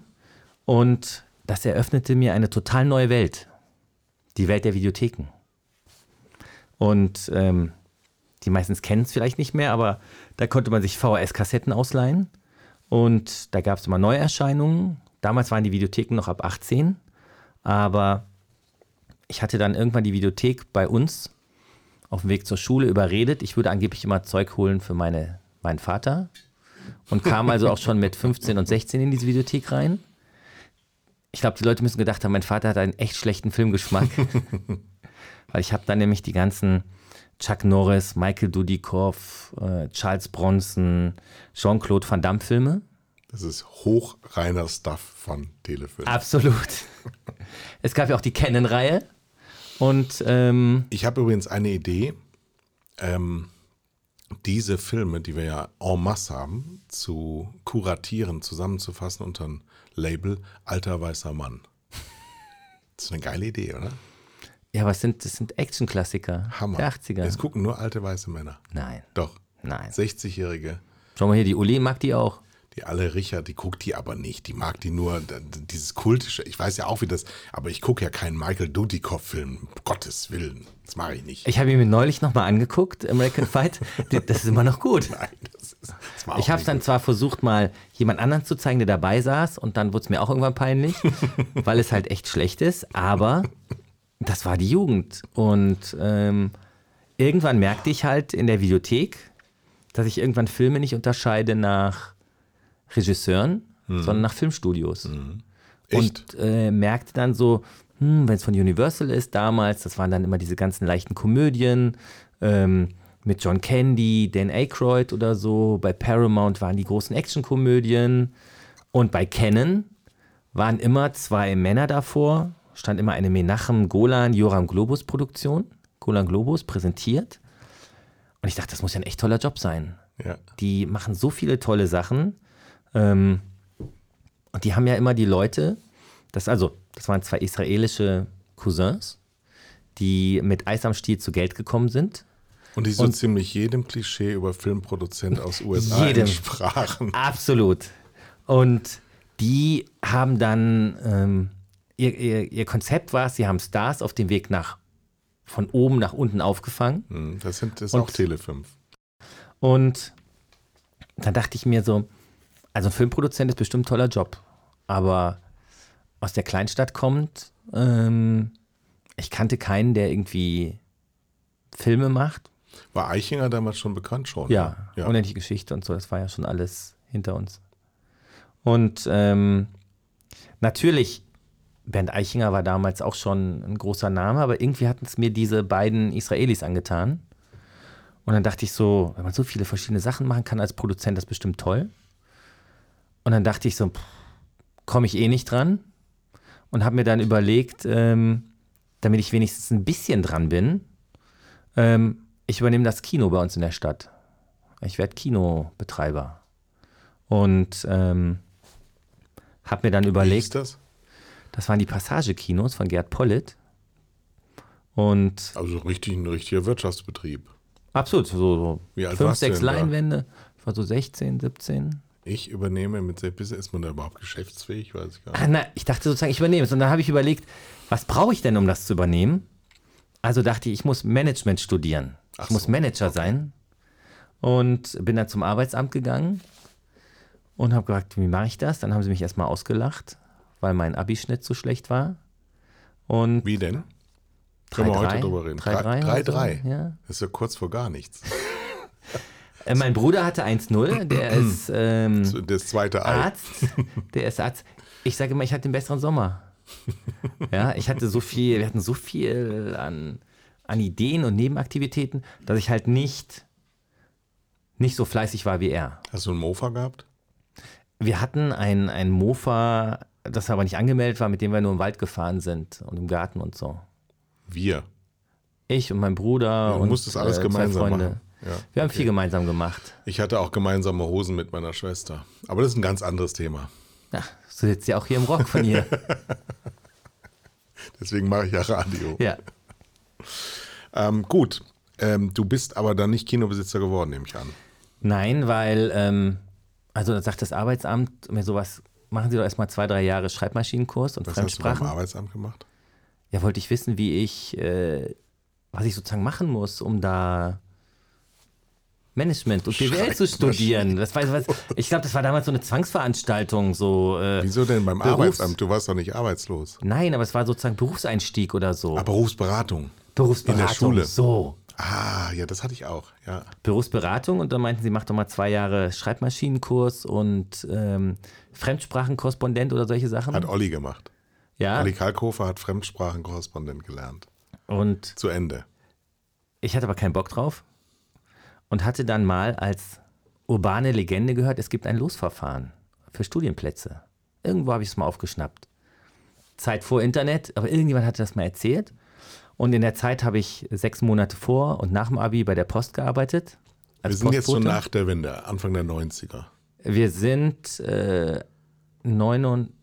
Und das eröffnete mir eine total neue Welt. Die Welt der Videotheken. Und ähm, die meistens kennen es vielleicht nicht mehr, aber da konnte man sich VHS-Kassetten ausleihen. Und da gab es immer Neuerscheinungen. Damals waren die Videotheken noch ab 18. Aber ich hatte dann irgendwann die Videothek bei uns auf dem Weg zur Schule überredet. Ich würde angeblich immer Zeug holen für meine, meinen Vater. Und kam also auch schon mit 15 und 16 in diese Videothek rein. Ich glaube, die Leute müssen gedacht haben, mein Vater hat einen echt schlechten Filmgeschmack. Weil ich habe dann nämlich die ganzen Chuck Norris, Michael Dudikoff, äh, Charles Bronson, Jean-Claude Van Damme Filme. Das ist hochreiner Stuff von Telefilm. Absolut. es gab ja auch die Canon-Reihe. Und ähm, Ich habe übrigens eine Idee, ähm, diese Filme, die wir ja en masse haben, zu kuratieren, zusammenzufassen unter ein Label Alter weißer Mann. Das ist eine geile Idee, oder? ja, was sind das sind Action-Klassiker Hammer. der 80er. Es gucken nur alte weiße Männer. Nein, Doch. nein. 60-Jährige, Schau mal hier, die Uli mag die auch. Die alle Richard, die guckt die aber nicht. Die mag die nur, dieses kultische. Ich weiß ja auch, wie das, aber ich gucke ja keinen Michael Dudikoff-Film. Um Gottes Willen. Das mache ich nicht. Ich habe ihn mir neulich nochmal angeguckt, American Fight. Das ist immer noch gut. Nein, das, ist, das war Ich auch habe es dann gut. zwar versucht, mal jemand anderen zu zeigen, der dabei saß, und dann wurde es mir auch irgendwann peinlich, weil es halt echt schlecht ist, aber das war die Jugend. Und ähm, irgendwann merkte ich halt in der Videothek, dass ich irgendwann Filme nicht unterscheide nach Regisseuren, sondern nach Filmstudios. Echt? Und äh, merkte dann so, hm, wenn es von Universal ist damals, das waren dann immer diese ganzen leichten Komödien ähm, mit John Candy, Dan Aykroyd oder so. Bei Paramount waren die großen Actionkomödien. Und bei Canon waren immer zwei Männer davor, stand immer eine Menachem Golan Joram Globus Produktion, Golan Globus präsentiert. Und ich dachte, das muss ja ein echt toller Job sein. Ja. Die machen so viele tolle Sachen. Ähm, und die haben ja immer die Leute, das also, das waren zwei israelische Cousins, die mit Eis am Stiel zu Geld gekommen sind. Und die so Und- ziemlich jedem Klischee über Filmproduzent aus USA Jedem. entsprachen. Absolut. Und die haben dann, ähm, ihr, ihr, ihr Konzept war, sie haben Stars auf dem Weg nach, von oben nach unten aufgefangen. Hm, Das, sind, das ist Und- auch Tele 5. Und dann dachte ich mir so, also ein Filmproduzent ist bestimmt ein toller Job, aber aus der Kleinstadt kommt, ähm, ich kannte keinen, der irgendwie Filme macht. War Eichinger damals schon bekannt schon? Ja, ne? ja. unendliche Geschichte und so, das war ja schon alles hinter uns. Und ähm, natürlich, Bernd Eichinger war damals auch schon ein großer Name, aber irgendwie hatten es mir diese beiden Israelis angetan. Und dann dachte ich so, wenn man so viele verschiedene Sachen machen kann als Produzent, das ist bestimmt toll. Und dann dachte ich so, komme ich eh nicht dran. Und habe mir dann überlegt, ähm, damit ich wenigstens ein bisschen dran bin, ähm, ich übernehme das Kino bei uns in der Stadt. Ich werde Kinobetreiber. Und ähm, habe mir dann Wie hieß überlegt, das? das waren die Passagekinos von Gerd Pollitt. Und Also richtig, ein richtiger Wirtschaftsbetrieb. absolut, so, so Wie fünf, sechs? Leinwände. Ich war so 16, 17. Ich übernehme mit bisschen, ist man da überhaupt geschäftsfähig? Weiß ich gar nicht. Ah, na, ich dachte sozusagen, ich übernehme es. Und dann habe ich überlegt, was brauche ich denn, um das zu übernehmen? Also dachte ich, ich muss Management studieren. Ach ich muss so, Manager sein. Und bin dann zum Arbeitsamt gegangen und habe gefragt, wie mache ich das? Dann haben sie mich erstmal ausgelacht, weil mein Abischnitt so schlecht war. Und Wie denn? Können wir 3-3, heute drüber reden. 3-3 oder 3-3. so, ja. Das ist ja kurz vor gar nichts. Äh, mein Bruder hatte 1-0, der ist ähm, Das zweite Ei. Arzt. Der ist Arzt. Ich sage immer, ich hatte den besseren Sommer. Ja, ich hatte so viel, wir hatten so viel an, an Ideen und Nebenaktivitäten, dass ich halt nicht, nicht so fleißig war wie er. Hast du einen Mofa gehabt? Wir hatten ein, ein Mofa, das aber nicht angemeldet war, mit dem wir nur im Wald gefahren sind und im Garten und so. Wir. Ich und mein Bruder du und musstest alles äh, gemeinsam zwei Freunde. machen. Ja, Wir haben okay. viel gemeinsam gemacht. Ich hatte auch gemeinsame Hosen mit meiner Schwester. Aber das ist ein ganz anderes Thema. Ja, so sitzt ja auch hier im Rock von ihr. Deswegen mache ich ja Radio. ja. Ähm, gut, ähm, du bist aber dann nicht Kinobesitzer geworden, nehme ich an. Nein, weil, ähm, also da sagt das Arbeitsamt mir sowas, machen Sie doch erstmal zwei, drei Jahre Schreibmaschinenkurs und Was hast du beim Fremdsprachen. Arbeitsamt gemacht? Ja, wollte ich wissen, wie ich, äh, was ich sozusagen machen muss, um da Management und BWL zu studieren. Das war, was, ich glaube, das war damals so eine Zwangsveranstaltung, so. Äh, Wieso denn beim Berufs- Arbeitsamt? Du warst doch nicht arbeitslos. nein, aber es war sozusagen Berufseinstieg oder so. Aber Berufsberatung. Berufsberatung. in der Schule. So. Ah, ja, das hatte ich auch. Ja. Berufsberatung und dann meinten sie, mach doch mal zwei Jahre Schreibmaschinenkurs und ähm, Fremdsprachenkorrespondent oder solche Sachen. Hat Olli gemacht. ja. Olli Kalkofer hat Fremdsprachenkorrespondent gelernt. Und Zu Ende. ich hatte aber keinen Bock drauf und hatte dann mal als urbane Legende gehört, es gibt ein Losverfahren für Studienplätze. Irgendwo habe ich es mal aufgeschnappt. Zeit vor Internet, aber irgendjemand hatte das mal erzählt. Und in der Zeit habe ich sechs Monate vor und nach dem Abi bei der Post gearbeitet. Wir sind jetzt so Postbote. nach der Wende, Anfang der 90er. Wir sind äh, 89,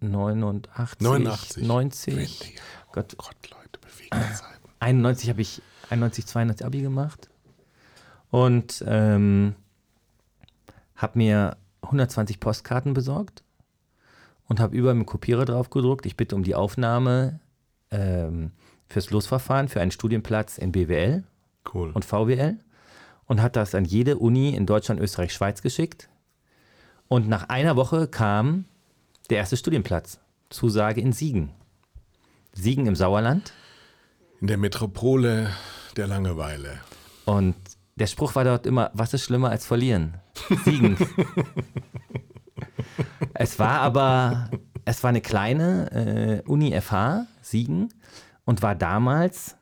89, 89. 90. Wende, ja. Gott, Gott, Leute, bewegende Zeiten. 91 habe ich 91, 92 Abi gemacht und ähm, habe mir 120 Postkarten besorgt und habe über dem Kopierer drauf gedruckt. Ich bitte um die Aufnahme ähm, fürs Losverfahren für einen Studienplatz in BWL Cool. und VWL und hat das an jede Uni in Deutschland, Österreich, Schweiz geschickt. Und nach einer Woche kam der erste Studienplatz. Zusage in Siegen. Siegen im Sauerland. In der Metropole der Langeweile. Und der Spruch war dort immer, was ist schlimmer als verlieren? Siegen. es war aber, es war eine kleine äh, Uni FH, Siegen, und war damals,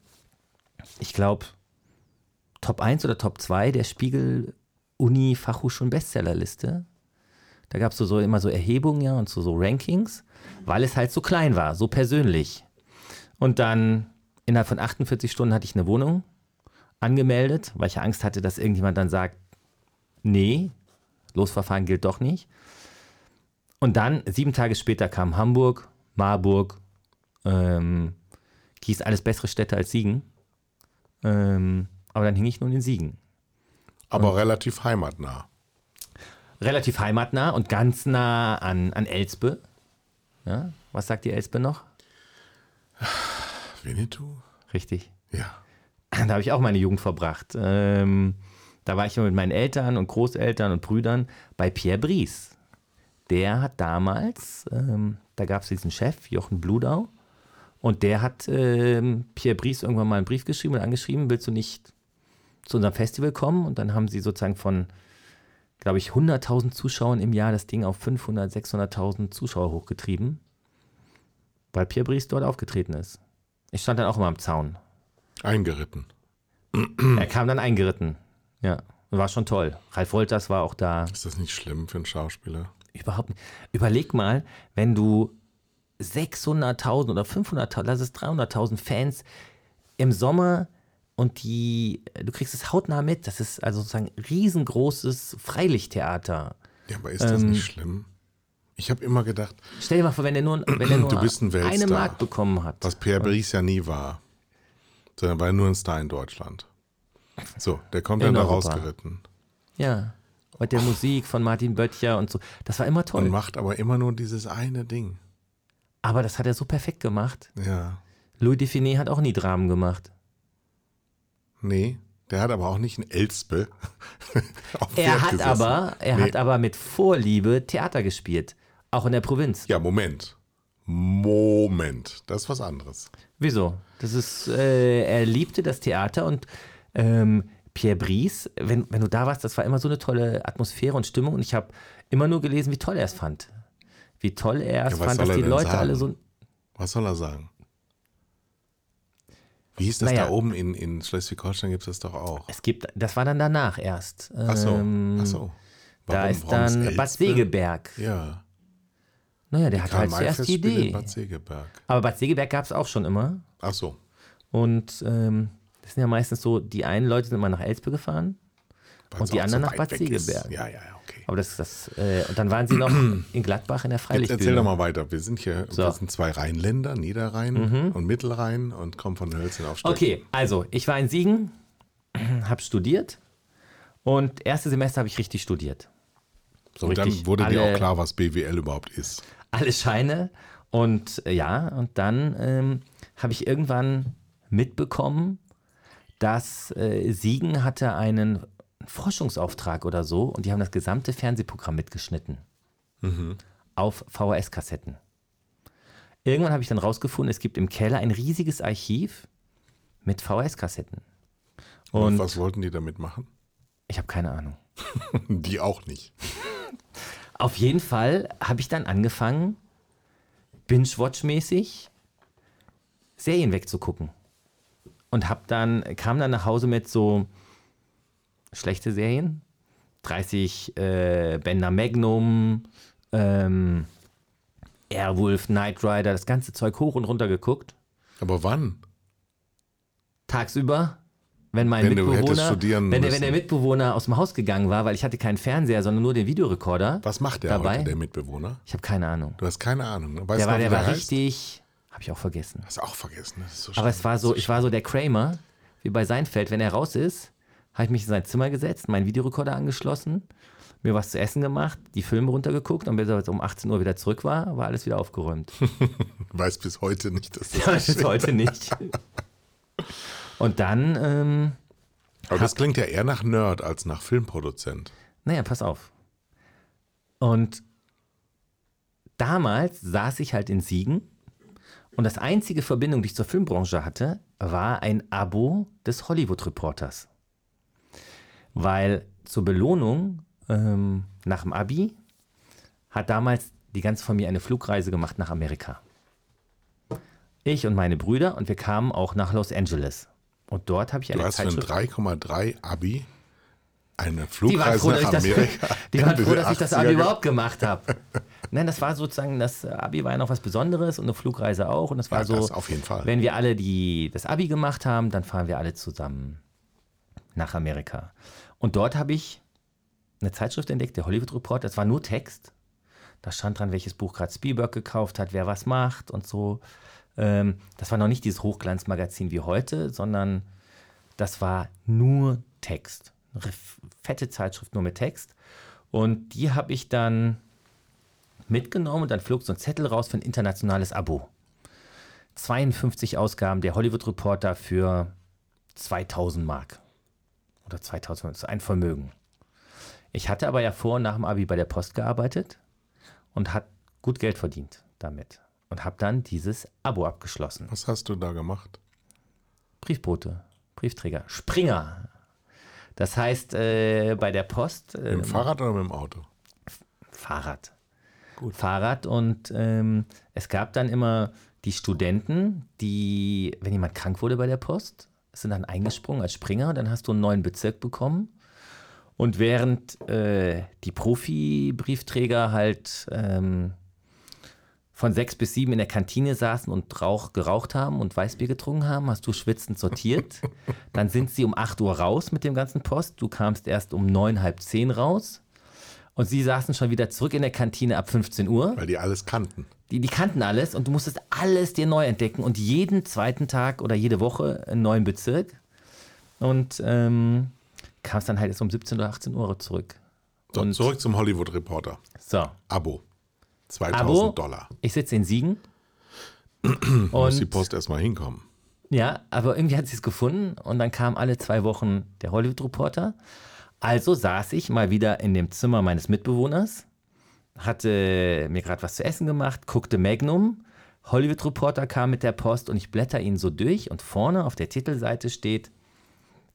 ich glaube, Top 1 oder Top 2 der Spiegel Uni Fachhochschulen Bestsellerliste. Da gab es so, so immer so Erhebungen ja, und so, so Rankings, weil es halt so klein war, so persönlich. Und dann innerhalb von 48 Stunden hatte ich eine Wohnung angemeldet, weil ich ja Angst hatte, dass irgendjemand dann sagt, nee, Losverfahren gilt doch nicht. Und dann, sieben Tage später kam Hamburg, Marburg, ähm, Kies, alles bessere Städte als Siegen. Ähm, aber dann hing ich nun in Siegen. Aber relativ heimatnah. Relativ heimatnah und ganz nah an, an Elspe. Ja, was sagt die Elspe noch? Winnetou? Richtig. Ja. Da habe ich auch meine Jugend verbracht. Ähm, da war ich mit meinen Eltern und Großeltern und Brüdern bei Pierre Brice. Der hat damals, ähm, da gab es diesen Chef, Jochen Bludau, und der hat ähm, Pierre Brice irgendwann mal einen Brief geschrieben und angeschrieben, willst du nicht zu unserem Festival kommen? Und dann haben sie sozusagen von, glaube ich, 100.000 Zuschauern im Jahr das Ding auf 500.000, 600.000 Zuschauer hochgetrieben, weil Pierre Brice dort aufgetreten ist. Ich stand dann auch immer am Zaun. Eingeritten. Er kam dann eingeritten. Ja, war schon toll. Ralf Wolters war auch da. Ist das nicht schlimm für einen Schauspieler? Überhaupt nicht. Überleg mal, wenn du 600.000 oder 500.000, lass es 300.000 Fans im Sommer und die, du kriegst es hautnah mit. Das ist also sozusagen ein riesengroßes Freilichttheater. Ja, aber ist das Ähm, nicht schlimm? Ich habe immer gedacht, Stell dir mal vor, wenn er nur, wenn er nur eine. Mark bekommen hat. was Pierre Brice ja nie war, sondern war nur ein Star in Deutschland. So, der kommt In dann da Europa. rausgeritten Ja. Und der Musik von Martin Böttcher und so. Das war immer toll. und macht aber immer nur dieses eine Ding. Aber das hat er so perfekt gemacht. Ja. Louis Define hat auch nie Dramen gemacht. Nee, der hat aber auch nicht ein Elspe. Er hat gesessen. aber, er Nee. hat aber mit Vorliebe Theater gespielt. Auch in der Provinz. Ja, Moment. Moment. Das ist was anderes. Wieso? Das ist, äh, er liebte das Theater und ähm, Pierre Brice, wenn, wenn du da warst, das war immer so eine tolle Atmosphäre und Stimmung und ich habe immer nur gelesen, wie toll er es fand. Wie toll er es Ja, fand, dass die Leute sagen? alle so. Was soll er sagen? Wie hieß das Naja. da oben in, in Schleswig-Holstein? Gibt es das doch auch. Es gibt, das war dann danach erst. Ach so. Ähm, Ach so. da Warum- ist warum dann Bad Elspe? Segeberg. Ja. Naja, der hatte Karl halt zuerst die Festspiele in Idee. Bad Segeberg. Aber Bad Segeberg gab es auch schon immer. Ach so. Und ähm, das sind ja meistens so, die einen Leute sind immer nach Elspe gefahren Weil's Und die anderen so nach Bad weg ist. Segeberg. Ja, ja, ja, okay. Aber das, das, äh, und dann waren sie noch in Gladbach in der Jetzt Freilichtbühne. erzähl doch mal weiter. Wir sind hier, So. Mhm. wir sind zwei Rheinländer, Niederrhein und Mittelrhein und kommen von Hölzchen auf Stöcken. Okay, also ich war in Siegen, habe studiert und erste Semester habe ich richtig studiert. So Und dann wurde dir auch klar, was BWL überhaupt ist. Alle Scheine. Und äh, ja, und dann ähm, habe ich irgendwann mitbekommen, dass äh, Siegen hatte einen Forschungsauftrag oder so und die haben das gesamte Fernsehprogramm mitgeschnitten. Auf VHS-Kassetten. Irgendwann habe ich dann rausgefunden, es gibt im Keller ein riesiges Archiv mit VHS-Kassetten. Und Und was wollten die damit machen? ich habe keine Ahnung. Die auch nicht. Auf jeden Fall habe ich dann angefangen, Binge-Watch-mäßig Serien wegzugucken. Und hab dann, kam dann nach Hause mit so schlechte Serien. 30 äh, Bender Magnum, ähm, Airwolf, Knight Rider, das ganze Zeug hoch und runter geguckt. Aber wann? Tagsüber, wenn mein Wenn Mitbewohner, wenn der, wenn der Mitbewohner aus dem Haus gegangen war, weil ich hatte keinen Fernseher, sondern nur den Videorekorder. Was macht der dabei. heute, der Mitbewohner? Ich habe keine Ahnung. Du hast keine Ahnung. ne? Weißt Der war, der war richtig, habe ich auch vergessen. Hast du auch vergessen. Das ist so Aber es war so, ich war so der Kramer, wie bei Seinfeld, wenn er raus ist, habe ich mich in sein Zimmer gesetzt, meinen Videorekorder angeschlossen, mir was zu essen gemacht, die Filme runtergeguckt und bis er um 18 Uhr wieder zurück war, war alles wieder aufgeräumt. weiß bis heute nicht, dass das Ja, ist heute nicht. Und dann, ähm, Aber das klingt ja eher nach Nerd als nach Filmproduzent. naja, pass auf. Und damals saß ich halt in Siegen und das einzige Verbindung, die ich zur Filmbranche hatte, war ein Abo des Hollywood Reporters. Weil zur Belohnung ähm, nach dem Abi hat damals die ganze Familie eine Flugreise gemacht nach Amerika. Ich und meine Brüder und wir kamen auch nach Los Angeles. Und dort habe ich Du eine hast für ein Zeitschrift. 3,3 Abi eine Flugreise froh, nach das, Amerika. die waren froh, dass ich das 80er Abi überhaupt gemacht habe. Nein, das war sozusagen, das Abi war ja noch was Besonderes und eine Flugreise auch. Und das war Ja, so, das auf jeden Fall. wenn wir alle die, das Abi gemacht haben, dann fahren wir alle zusammen nach Amerika. Und dort habe ich eine Zeitschrift entdeckt, der Hollywood Report. Das war nur Text. Da stand dran, welches Buch gerade Spielberg gekauft hat, wer was macht und so. Ähm, das war noch nicht dieses Hochglanzmagazin wie heute, sondern das war nur Text. Eine fette Zeitschrift nur mit Text. Und die habe ich dann mitgenommen und dann flog so ein Zettel raus für ein internationales Abo. 52 Ausgaben der Hollywood Reporter für 2000 Mark. Oder 2000, das ist ein Vermögen. Ich hatte aber ja vor und nach dem Abi bei der Post gearbeitet und hat gut Geld verdient damit. Und habe dann dieses Abo abgeschlossen. Was hast du da gemacht? Briefbote, Briefträger, Springer. Das heißt, äh, bei der Post, äh, Mit dem Fahrrad oder mit dem Auto? Fahrrad. Fahrrad und ähm, es gab dann immer die Studenten, die, wenn jemand krank wurde bei der Post, sind dann eingesprungen als Springer dann hast du einen neuen Bezirk bekommen. Und während äh, die Profi-Briefträger halt ähm, von sechs bis sieben in der Kantine saßen und Rauch geraucht haben und Weißbier getrunken haben, hast du schwitzend sortiert. Dann sind sie um 8 Uhr raus mit dem ganzen Post. Du kamst erst um neun, halb zehn raus. Und sie saßen schon wieder zurück in der Kantine ab 15 Uhr. Weil die alles kannten. Die, die kannten alles und du musstest alles dir neu entdecken und jeden zweiten Tag oder jede Woche einen neuen Bezirk. Und ähm, kamst dann halt erst um 17 oder 18 Uhr zurück. So, Und- zurück zum Hollywood Reporter. So, Abo. 2000 Abo. Dollar. ich sitze in Siegen. Muss die und Post erstmal hinkommen. Ja, aber irgendwie hat sie es gefunden und dann kam alle zwei Wochen der Hollywood-Reporter. Also saß ich mal wieder in dem Zimmer meines Mitbewohners, hatte mir gerade was zu essen gemacht, guckte Magnum. Hollywood-Reporter kam mit der Post und ich blätter ihn so durch und vorne auf der Titelseite steht,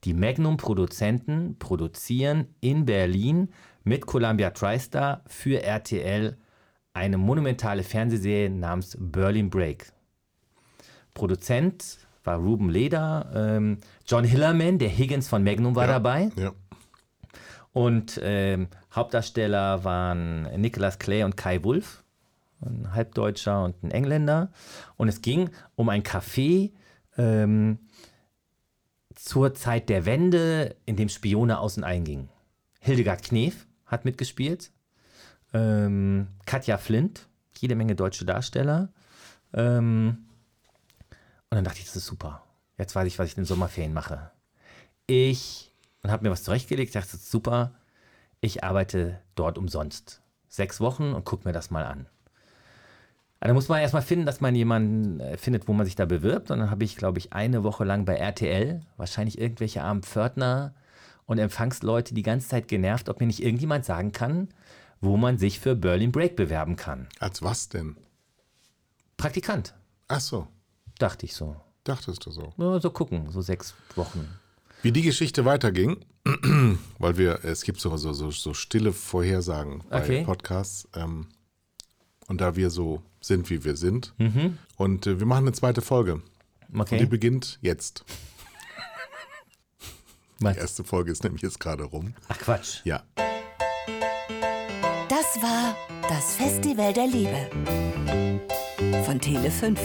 die Magnum-Produzenten produzieren in Berlin mit Columbia TriStar für RTL eine monumentale Fernsehserie namens Berlin Break. Produzent war Ruben Leder, ähm, John Hillerman, der Higgins von Magnum war dabei Ja. und ähm, Hauptdarsteller waren Nicholas Clay und Kai Wulff, ein Halbdeutscher und ein Engländer. Und es ging um ein Café ähm, zur Zeit der Wende, in dem Spione aus und eingingen. Hildegard Knef hat mitgespielt. Ähm, Katja Flint, jede Menge deutsche Darsteller. Ähm, und dann dachte ich, das ist super. Jetzt weiß ich, was ich in den Sommerferien mache. Ich und habe mir was zurechtgelegt, dachte, das ist super. Ich arbeite dort umsonst. Sechs Wochen und guck mir das mal an. Da muss man erstmal finden, dass man jemanden äh, findet, wo man sich da bewirbt. Und dann habe ich, glaube ich, eine Woche lang bei RTL, wahrscheinlich irgendwelche armen Pförtner und Empfangsleute die ganze Zeit genervt, ob mir nicht irgendjemand sagen kann, wo man sich für Berlin Break bewerben kann. Als was denn? Praktikant, Ach so, dachte ich so. dachtest du so. Nur so gucken, so sechs Wochen. Wie die Geschichte weiterging, weil wir, es gibt so, so, so, so stille Vorhersagen bei Okay. Podcasts. Ähm, und da wir so sind, wie wir sind. Und äh, wir machen eine zweite Folge. Und die Okay. beginnt jetzt. Die erste Folge ist nämlich jetzt gerade rum. Ach Quatsch. Ja. Das war das Festival der Liebe von Tele 5.